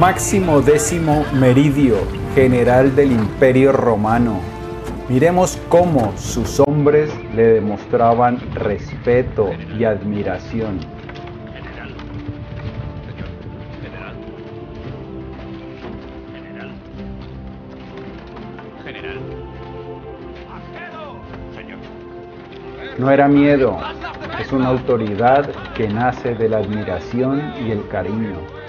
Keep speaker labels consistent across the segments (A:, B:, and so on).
A: Máximo Décimo Meridio, general del Imperio Romano. Miremos cómo sus hombres le demostraban respeto y admiración. No era miedo, es una autoridad que nace de la admiración y el cariño.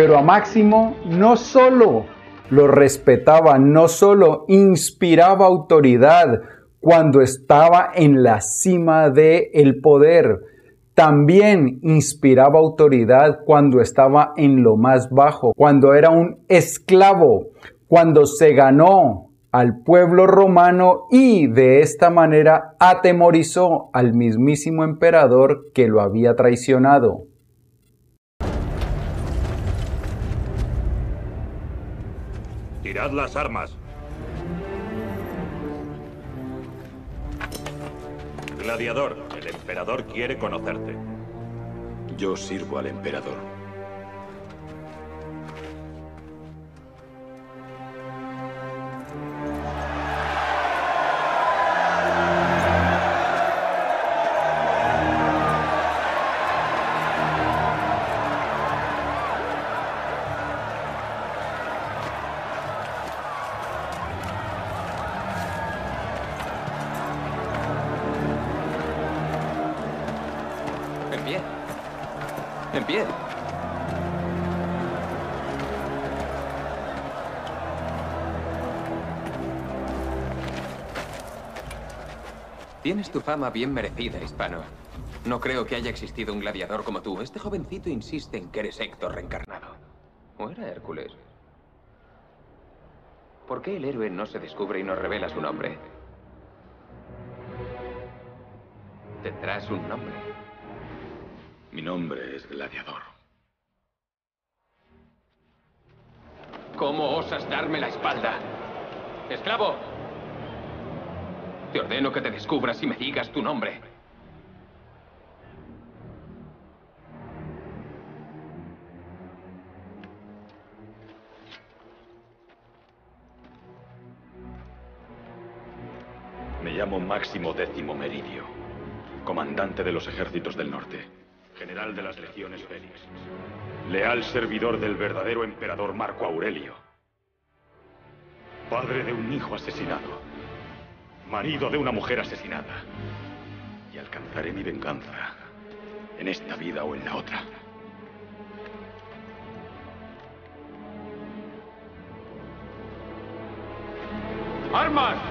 A: Pero a Máximo no solo lo respetaba, no solo inspiraba autoridad cuando estaba en la cima del el poder, también inspiraba autoridad cuando estaba en lo más bajo, cuando era un esclavo, cuando se ganó al pueblo romano y de esta manera atemorizó al mismísimo emperador que lo había traicionado.
B: Tirad las armas. Gladiador, el emperador quiere conocerte.
C: Yo sirvo al emperador.
D: Tienes tu fama bien merecida, hispano. No creo que haya existido un gladiador como tú. Este jovencito insiste en que eres Héctor reencarnado. ¿O era Hércules? ¿Por qué el héroe no se descubre y nos revela su nombre? Tendrás un nombre.
C: Mi nombre es Gladiador.
D: ¿Cómo osas darme la espalda? ¡Esclavo! Te ordeno que te descubras y me digas tu nombre.
C: Me llamo Máximo Décimo Meridio, comandante de los ejércitos del norte,
B: General de las legiones Félix.
C: leal servidor del verdadero emperador Marco Aurelio, padre de un hijo asesinado, marido de una mujer asesinada, y alcanzaré mi venganza en esta vida o en la otra.
D: ¡Armas!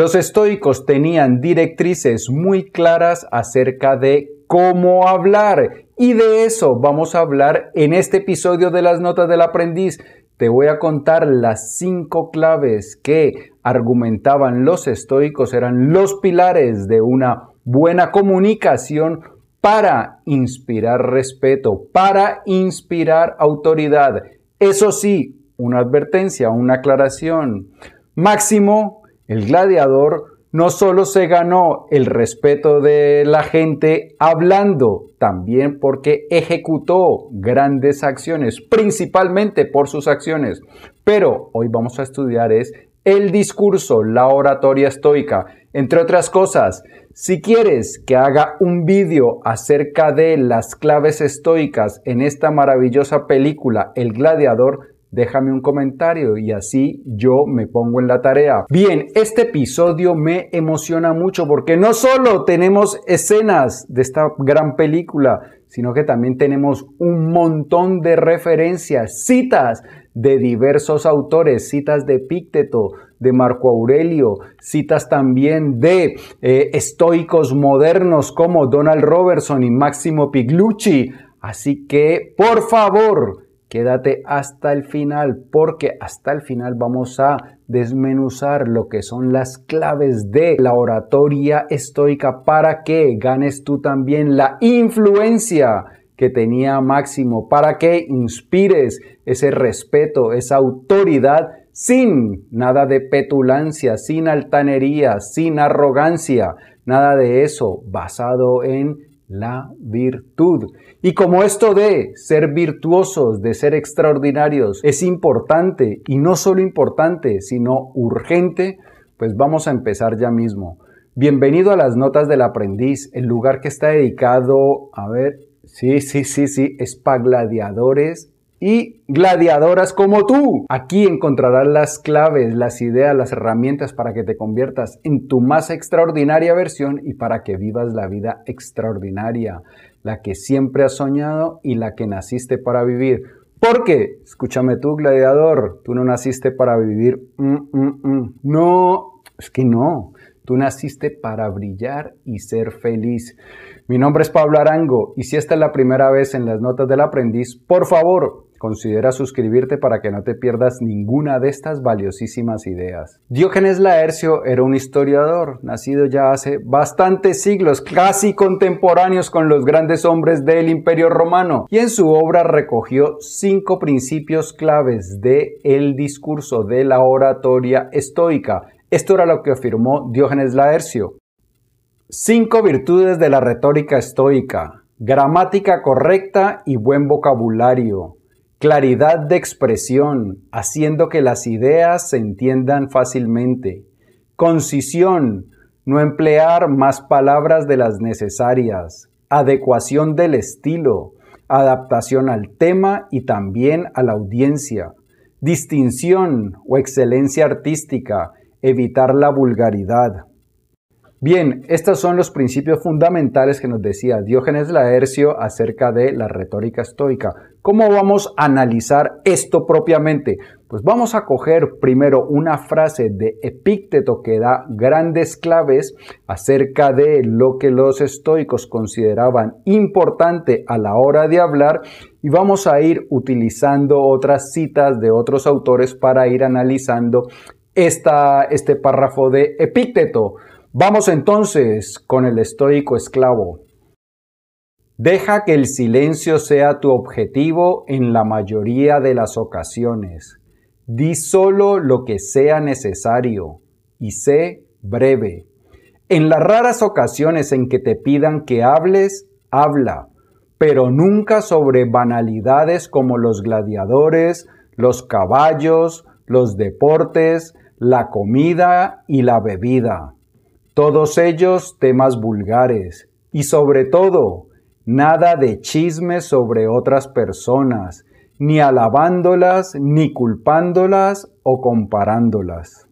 A: Los estoicos tenían directrices muy claras acerca de cómo hablar y de eso vamos a hablar en este episodio de las notas del aprendiz. Te voy a contar las cinco claves que argumentaban los estoicos, eran los pilares de una buena comunicación para inspirar respeto, para inspirar autoridad. Eso sí, una advertencia, una aclaración. Máximo, el gladiador, no solo se ganó el respeto de la gente hablando, también porque ejecutó grandes acciones, principalmente por sus acciones. Pero hoy vamos a estudiar es el discurso, la oratoria estoica, entre otras cosas. Si quieres que haga un vídeo acerca de las claves estoicas en esta maravillosa película El Gladiador, déjame un comentario y así yo me pongo en la tarea. Bien, este episodio me emociona mucho porque no solo tenemos escenas de esta gran película, sino que también tenemos un montón de referencias, citas de diversos autores, citas de Pícteto, de Marco Aurelio, citas también de eh, estoicos modernos como Donald Robertson y Máximo Piglucci. Así que, por favor, Quédate hasta el final porque hasta el final vamos a desmenuzar lo que son las claves de la oratoria estoica para que ganes tú también la influencia que tenía Máximo, para que inspires ese respeto, esa autoridad sin nada de petulancia, sin altanería, sin arrogancia, nada de eso, basado en la virtud. Y como esto de ser virtuosos, de ser extraordinarios, es importante, y no solo importante, sino urgente, pues vamos a empezar ya mismo. Bienvenido a las Notas del Aprendiz, el lugar que está dedicado, a ver, sí, sí, sí, sí, es para gladiadores y gladiadoras como tú. Aquí encontrarás las claves, las ideas, las herramientas para que te conviertas en tu más extraordinaria versión y para que vivas la vida extraordinaria, la que siempre has soñado y la que naciste para vivir. Porque, escúchame tú, gladiador, tú no naciste para vivir. Mm, mm, mm. No, es que no. Tú naciste para brillar y ser feliz. Mi nombre es Pablo Arango y si esta es la primera vez en las notas del aprendiz, por favor, Considera suscribirte para que no te pierdas ninguna de estas valiosísimas ideas. Diógenes Laercio era un historiador, nacido ya hace bastantes siglos, casi contemporáneos con los grandes hombres del Imperio Romano, y en su obra recogió cinco principios claves de el discurso de la oratoria estoica. Esto era lo que afirmó Diógenes Laercio. Cinco virtudes de la retórica estoica. Gramática correcta y buen vocabulario claridad de expresión, haciendo que las ideas se entiendan fácilmente, concisión, no emplear más palabras de las necesarias, adecuación del estilo, adaptación al tema y también a la audiencia, distinción o excelencia artística, evitar la vulgaridad, Bien, estos son los principios fundamentales que nos decía Diógenes Laercio acerca de la retórica estoica. ¿Cómo vamos a analizar esto propiamente? Pues vamos a coger primero una frase de Epícteto que da grandes claves acerca de lo que los estoicos consideraban importante a la hora de hablar y vamos a ir utilizando otras citas de otros autores para ir analizando esta, este párrafo de Epícteto. Vamos entonces con el estoico esclavo. Deja que el silencio sea tu objetivo en la mayoría de las ocasiones. Di solo lo que sea necesario y sé breve. En las raras ocasiones en que te pidan que hables, habla, pero nunca sobre banalidades como los gladiadores, los caballos, los deportes, la comida y la bebida todos ellos temas vulgares y sobre todo nada de chismes sobre otras personas, ni alabándolas, ni culpándolas o comparándolas.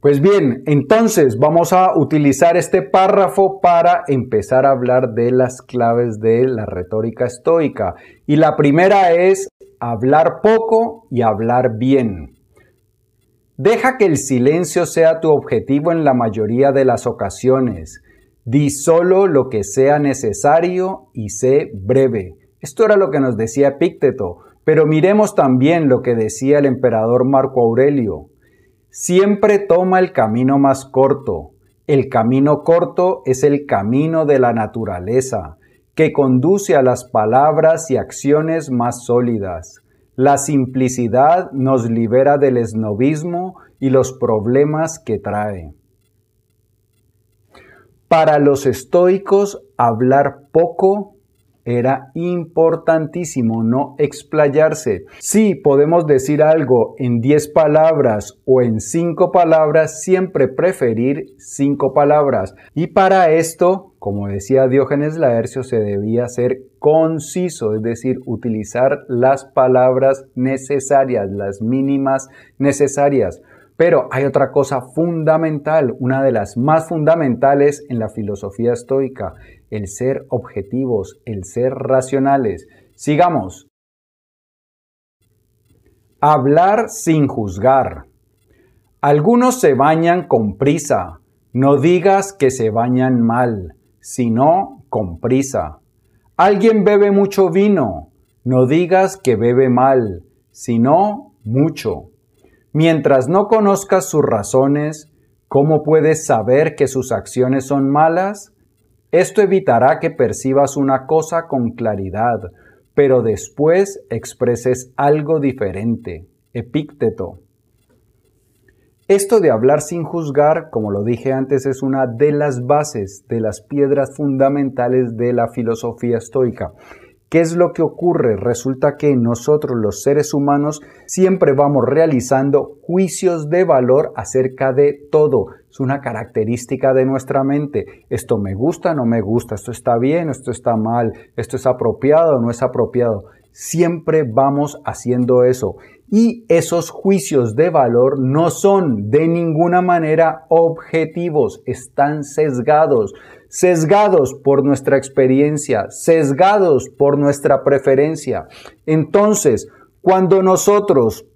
A: Pues bien, entonces vamos a utilizar este párrafo para empezar a hablar de las claves de la retórica estoica. Y la primera es hablar poco y hablar bien. Deja que el silencio sea tu objetivo en la mayoría de las ocasiones. Di solo lo que sea necesario y sé breve. Esto era lo que nos decía Epícteto, pero miremos también lo que decía el emperador Marco Aurelio. Siempre toma el camino más corto. El camino corto es el camino de la naturaleza. que conduce a las palabras y acciones más sólidas. La simplicidad nos libera del esnovismo y los problemas que trae. Para los estoicos, hablar poco era importantísimo no explayarse. Si podemos decir algo en 10 palabras o en 5 palabras, siempre preferir 5 palabras. Y para esto, como decía Diógenes Laercio, se debía ser conciso, es decir, utilizar las palabras necesarias, las mínimas necesarias. Pero hay otra cosa fundamental, una de las más fundamentales en la filosofía estoica, el ser objetivos, el ser racionales. Sigamos. Hablar sin juzgar. Algunos se bañan con prisa. No digas que se bañan mal, sino con prisa. Alguien bebe mucho vino. No digas que bebe mal, sino mucho. Mientras no conozcas sus razones, ¿cómo puedes saber que sus acciones son malas? Esto evitará que percibas una cosa con claridad, pero después expreses algo diferente. Epícteto. Esto de hablar sin juzgar, como lo dije antes, es una de las bases, de las piedras fundamentales de la filosofía estoica. ¿Qué es lo que ocurre? Resulta que nosotros los seres humanos siempre vamos realizando juicios de valor acerca de todo. Es una característica de nuestra mente. Esto me gusta, no me gusta, esto está bien, esto está mal, esto es apropiado, no es apropiado. Siempre vamos haciendo eso. Y esos juicios de valor no son de ninguna manera objetivos, están sesgados sesgados por nuestra experiencia, sesgados por nuestra preferencia. Entonces, cuando nosotros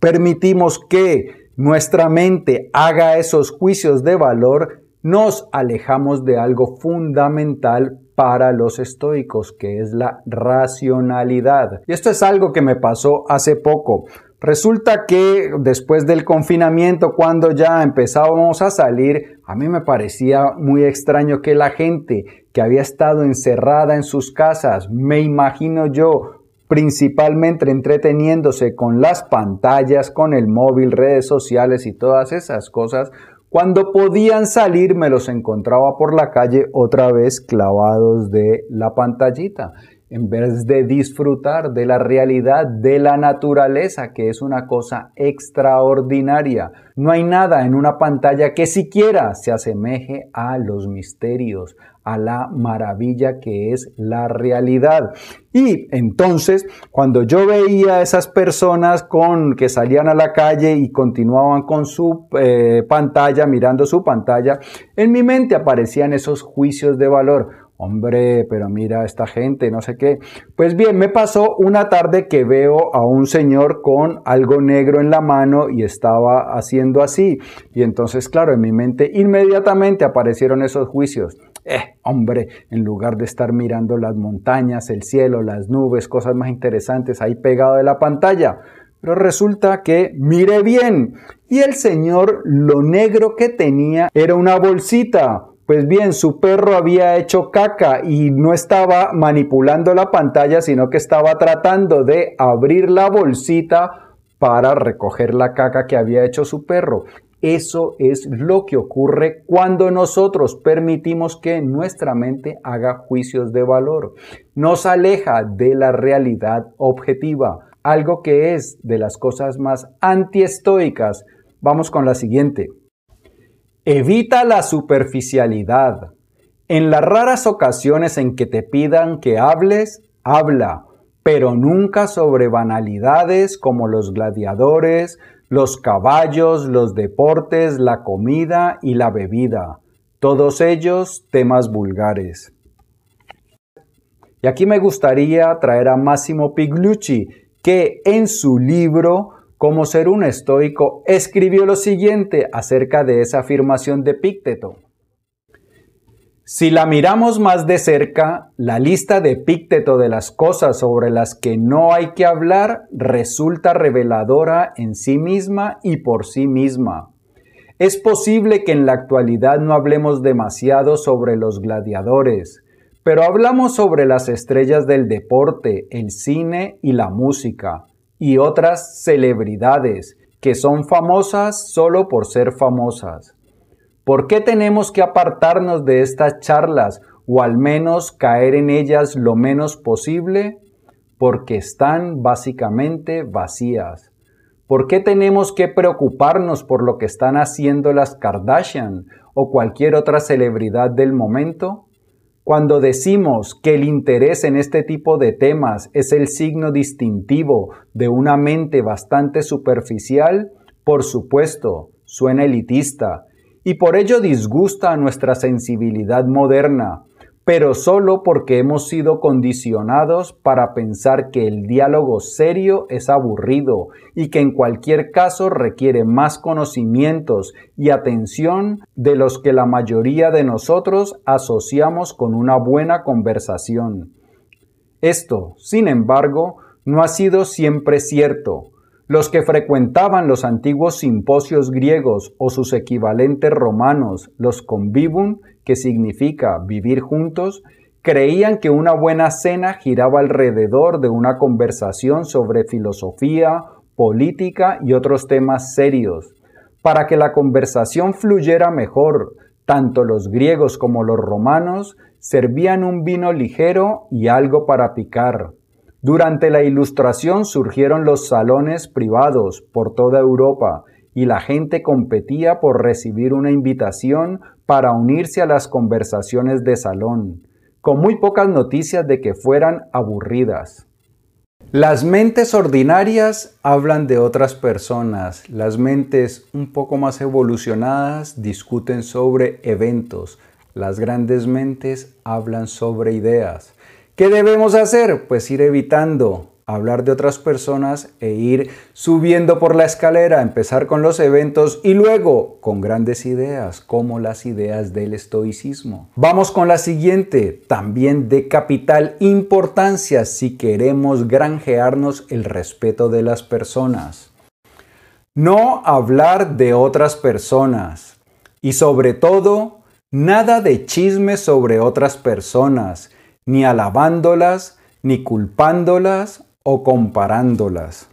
A: permitimos que nuestra mente haga esos juicios de valor, nos alejamos de algo fundamental para los estoicos, que es la racionalidad. Y esto es algo que me pasó hace poco. Resulta que después del confinamiento, cuando ya empezábamos a salir, a mí me parecía muy extraño que la gente que había estado encerrada en sus casas, me imagino yo, principalmente entreteniéndose con las pantallas, con el móvil, redes sociales y todas esas cosas, cuando podían salir me los encontraba por la calle otra vez clavados de la pantallita en vez de disfrutar de la realidad de la naturaleza, que es una cosa extraordinaria. No hay nada en una pantalla que siquiera se asemeje a los misterios, a la maravilla que es la realidad. Y entonces, cuando yo veía a esas personas con que salían a la calle y continuaban con su eh, pantalla, mirando su pantalla, en mi mente aparecían esos juicios de valor hombre, pero mira esta gente, no sé qué. Pues bien, me pasó una tarde que veo a un señor con algo negro en la mano y estaba haciendo así. Y entonces, claro, en mi mente inmediatamente aparecieron esos juicios. Eh, hombre, en lugar de estar mirando las montañas, el cielo, las nubes, cosas más interesantes ahí pegado de la pantalla. Pero resulta que, mire bien, y el señor lo negro que tenía era una bolsita pues bien, su perro había hecho caca y no estaba manipulando la pantalla, sino que estaba tratando de abrir la bolsita para recoger la caca que había hecho su perro. Eso es lo que ocurre cuando nosotros permitimos que nuestra mente haga juicios de valor. Nos aleja de la realidad objetiva, algo que es de las cosas más antiestoicas. Vamos con la siguiente. Evita la superficialidad. En las raras ocasiones en que te pidan que hables, habla, pero nunca sobre banalidades como los gladiadores, los caballos, los deportes, la comida y la bebida, todos ellos temas vulgares. Y aquí me gustaría traer a Massimo Piglucci, que en su libro como ser un estoico, escribió lo siguiente acerca de esa afirmación de Pícteto. Si la miramos más de cerca, la lista de Pícteto de las cosas sobre las que no hay que hablar resulta reveladora en sí misma y por sí misma. Es posible que en la actualidad no hablemos demasiado sobre los gladiadores, pero hablamos sobre las estrellas del deporte, el cine y la música, y otras celebridades que son famosas solo por ser famosas. ¿Por qué tenemos que apartarnos de estas charlas o al menos caer en ellas lo menos posible? Porque están básicamente vacías. ¿Por qué tenemos que preocuparnos por lo que están haciendo las Kardashian o cualquier otra celebridad del momento? Cuando decimos que el interés en este tipo de temas es el signo distintivo de una mente bastante superficial, por supuesto, suena elitista y por ello disgusta a nuestra sensibilidad moderna, pero solo porque hemos sido condicionados para pensar que el diálogo serio es aburrido y que en cualquier caso requiere más conocimientos y atención de los que la mayoría de nosotros asociamos con una buena conversación. Esto, sin embargo, no ha sido siempre cierto. Los que frecuentaban los antiguos simposios griegos o sus equivalentes romanos, los convivum, que significa vivir juntos, creían que una buena cena giraba alrededor de una conversación sobre filosofía, política y otros temas serios. Para que la conversación fluyera mejor, tanto los griegos como los romanos servían un vino ligero y algo para picar. Durante la Ilustración surgieron los salones privados por toda Europa y la gente competía por recibir una invitación para unirse a las conversaciones de salón, con muy pocas noticias de que fueran aburridas. Las mentes ordinarias hablan de otras personas, las mentes un poco más evolucionadas discuten sobre eventos, las grandes mentes hablan sobre ideas. ¿Qué debemos hacer? Pues ir evitando hablar de otras personas e ir subiendo por la escalera, empezar con los eventos y luego con grandes ideas, como las ideas del estoicismo. Vamos con la siguiente, también de capital importancia si queremos granjearnos el respeto de las personas. No hablar de otras personas y sobre todo, nada de chismes sobre otras personas, ni alabándolas, ni culpándolas o comparándolas.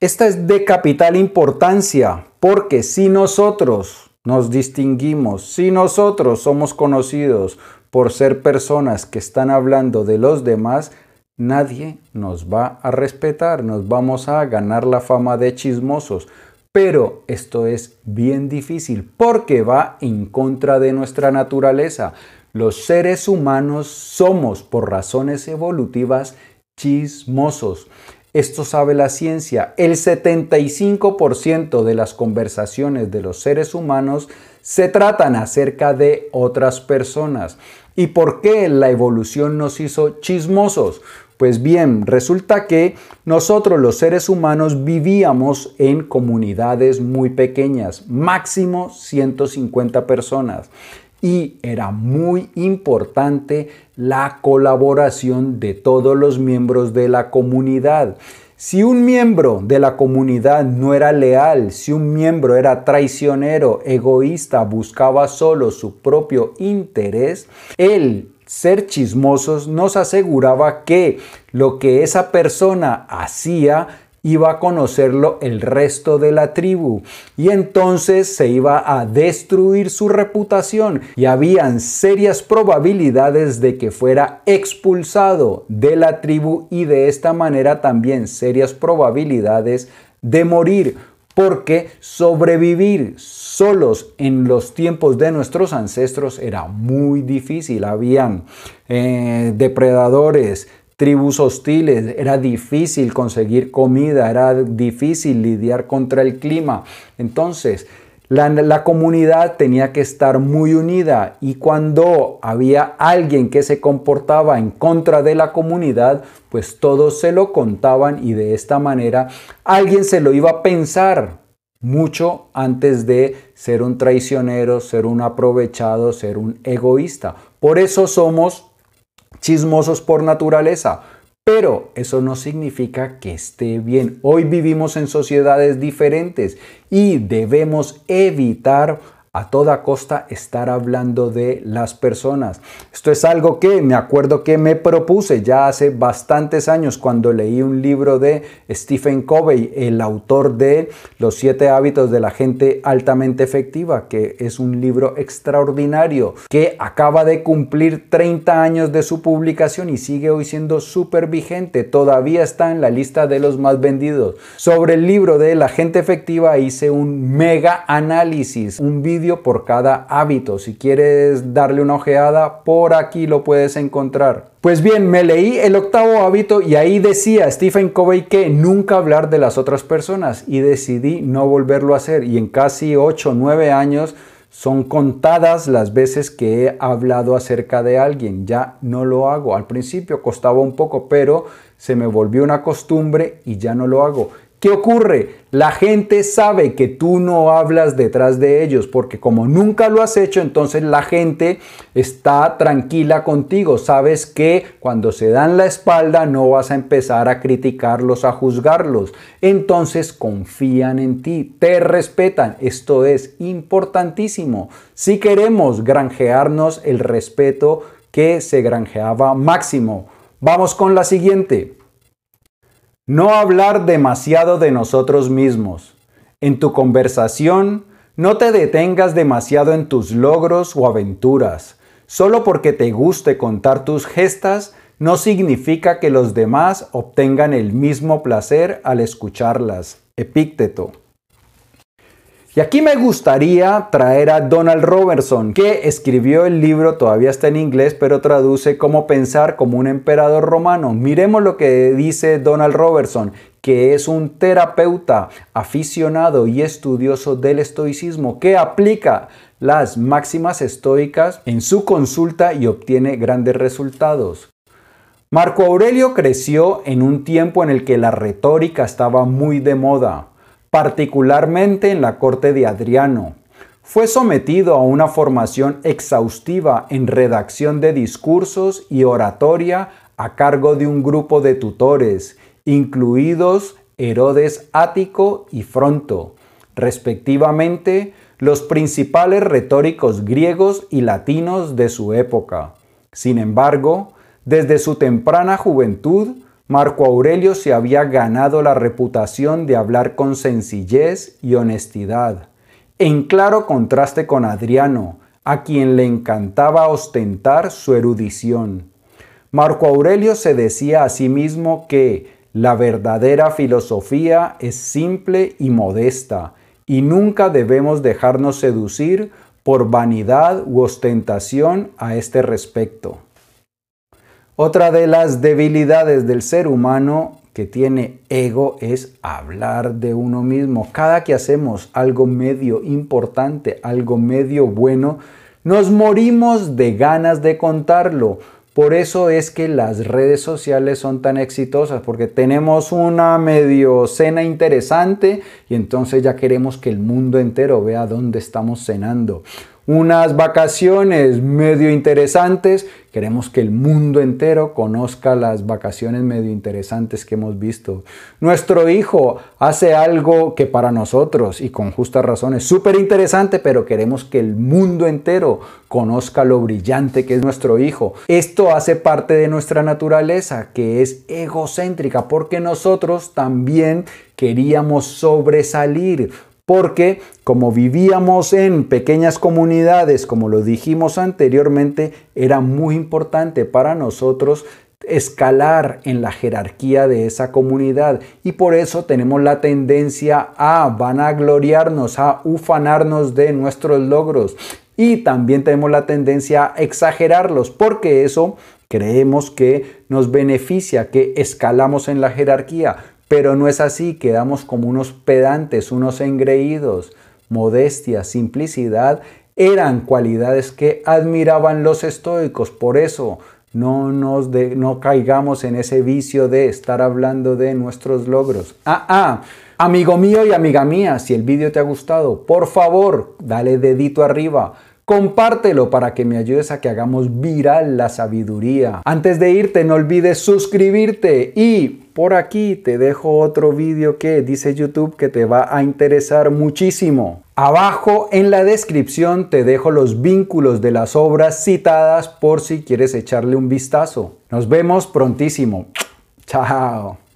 A: Esta es de capital importancia porque si nosotros nos distinguimos, si nosotros somos conocidos por ser personas que están hablando de los demás, nadie nos va a respetar, nos vamos a ganar la fama de chismosos. Pero esto es bien difícil porque va en contra de nuestra naturaleza. Los seres humanos somos por razones evolutivas chismosos. Esto sabe la ciencia. El 75% de las conversaciones de los seres humanos se tratan acerca de otras personas. ¿Y por qué la evolución nos hizo chismosos? Pues bien, resulta que nosotros los seres humanos vivíamos en comunidades muy pequeñas, máximo 150 personas y era muy importante la colaboración de todos los miembros de la comunidad. Si un miembro de la comunidad no era leal, si un miembro era traicionero, egoísta, buscaba solo su propio interés, el ser chismosos nos aseguraba que lo que esa persona hacía iba a conocerlo el resto de la tribu y entonces se iba a destruir su reputación y habían serias probabilidades de que fuera expulsado de la tribu y de esta manera también serias probabilidades de morir porque sobrevivir solos en los tiempos de nuestros ancestros era muy difícil. Habían eh, depredadores, tribus hostiles, era difícil conseguir comida, era difícil lidiar contra el clima. Entonces, la, comunidad tenía que estar muy unida y cuando había alguien que se comportaba en contra de la comunidad, pues todos se lo contaban y de esta manera alguien se lo iba a pensar mucho antes de ser un traicionero, ser un aprovechado, ser un egoísta. Por eso somos chismosos por naturaleza, pero eso no significa que esté bien. Hoy vivimos en sociedades diferentes y debemos evitar a toda costa estar hablando de las personas. Esto es algo que me acuerdo que me propuse ya hace bastantes años cuando leí un libro de Stephen Covey, el autor de Los siete hábitos de la gente altamente efectiva, que es un libro extraordinario que acaba de cumplir 30 años de su publicación y sigue hoy siendo súper vigente. Todavía está en la lista de los más vendidos. Sobre el libro de la gente efectiva hice un mega análisis, un vídeo por cada hábito. Si quieres darle una ojeada, por aquí lo puedes encontrar. Pues bien, me leí el octavo hábito y ahí decía Stephen Covey que nunca hablar de las otras personas y decidí no volverlo a hacer y en casi 8 o 9 años son contadas las veces que he hablado acerca de alguien. Ya no lo hago. Al principio costaba un poco, pero se me volvió una costumbre y ya no lo hago. ¿Qué ocurre? La gente sabe que tú no hablas detrás de ellos porque como nunca lo has hecho, entonces la gente está tranquila contigo. Sabes que cuando se dan la espalda no vas a empezar a criticarlos, a juzgarlos. Entonces confían en ti, te respetan. Esto es importantísimo. Si queremos granjearnos el respeto que se granjeaba máximo. Vamos con la siguiente. No hablar demasiado de nosotros mismos. En tu conversación, no te detengas demasiado en tus logros o aventuras. Solo porque te guste contar tus gestas, no significa que los demás obtengan el mismo placer al escucharlas. Epícteto. Y aquí me gustaría traer a Donald Robertson, que escribió el libro, todavía está en inglés, pero traduce cómo pensar como un emperador romano. Miremos lo que dice Donald Robertson, que es un terapeuta aficionado y estudioso del estoicismo, que aplica las máximas estoicas en su consulta y obtiene grandes resultados. Marco Aurelio creció en un tiempo en el que la retórica estaba muy de moda particularmente en la corte de Adriano. Fue sometido a una formación exhaustiva en redacción de discursos y oratoria a cargo de un grupo de tutores, incluidos Herodes Ático y Fronto, respectivamente los principales retóricos griegos y latinos de su época. Sin embargo, desde su temprana juventud, Marco Aurelio se había ganado la reputación de hablar con sencillez y honestidad, en claro contraste con Adriano, a quien le encantaba ostentar su erudición. Marco Aurelio se decía a sí mismo que la verdadera filosofía es simple y modesta, y nunca debemos dejarnos seducir por vanidad u ostentación a este respecto. Otra de las debilidades del ser humano que tiene ego es hablar de uno mismo. Cada que hacemos algo medio importante, algo medio bueno, nos morimos de ganas de contarlo. Por eso es que las redes sociales son tan exitosas, porque tenemos una medio cena interesante y entonces ya queremos que el mundo entero vea dónde estamos cenando unas vacaciones medio interesantes. Queremos que el mundo entero conozca las vacaciones medio interesantes que hemos visto. Nuestro hijo hace algo que para nosotros, y con justa razón, es súper interesante, pero queremos que el mundo entero conozca lo brillante que es nuestro hijo. Esto hace parte de nuestra naturaleza, que es egocéntrica, porque nosotros también queríamos sobresalir porque como vivíamos en pequeñas comunidades, como lo dijimos anteriormente, era muy importante para nosotros escalar en la jerarquía de esa comunidad. Y por eso tenemos la tendencia a vanagloriarnos, a ufanarnos de nuestros logros. Y también tenemos la tendencia a exagerarlos porque eso creemos que nos beneficia, que escalamos en la jerarquía, pero no es así, quedamos como unos pedantes, unos engreídos. Modestia, simplicidad eran cualidades que admiraban los estoicos. Por eso no, nos no caigamos en ese vicio de estar hablando de nuestros logros. Ah, ah, amigo mío y amiga mía, si el vídeo te ha gustado, por favor, dale dedito arriba. Compártelo para que me ayudes a que hagamos viral la sabiduría. Antes de irte, no olvides suscribirte y por aquí te dejo otro vídeo que dice YouTube que te va a interesar muchísimo. Abajo en la descripción te dejo los vínculos de las obras citadas por si quieres echarle un vistazo. Nos vemos prontísimo. Chao.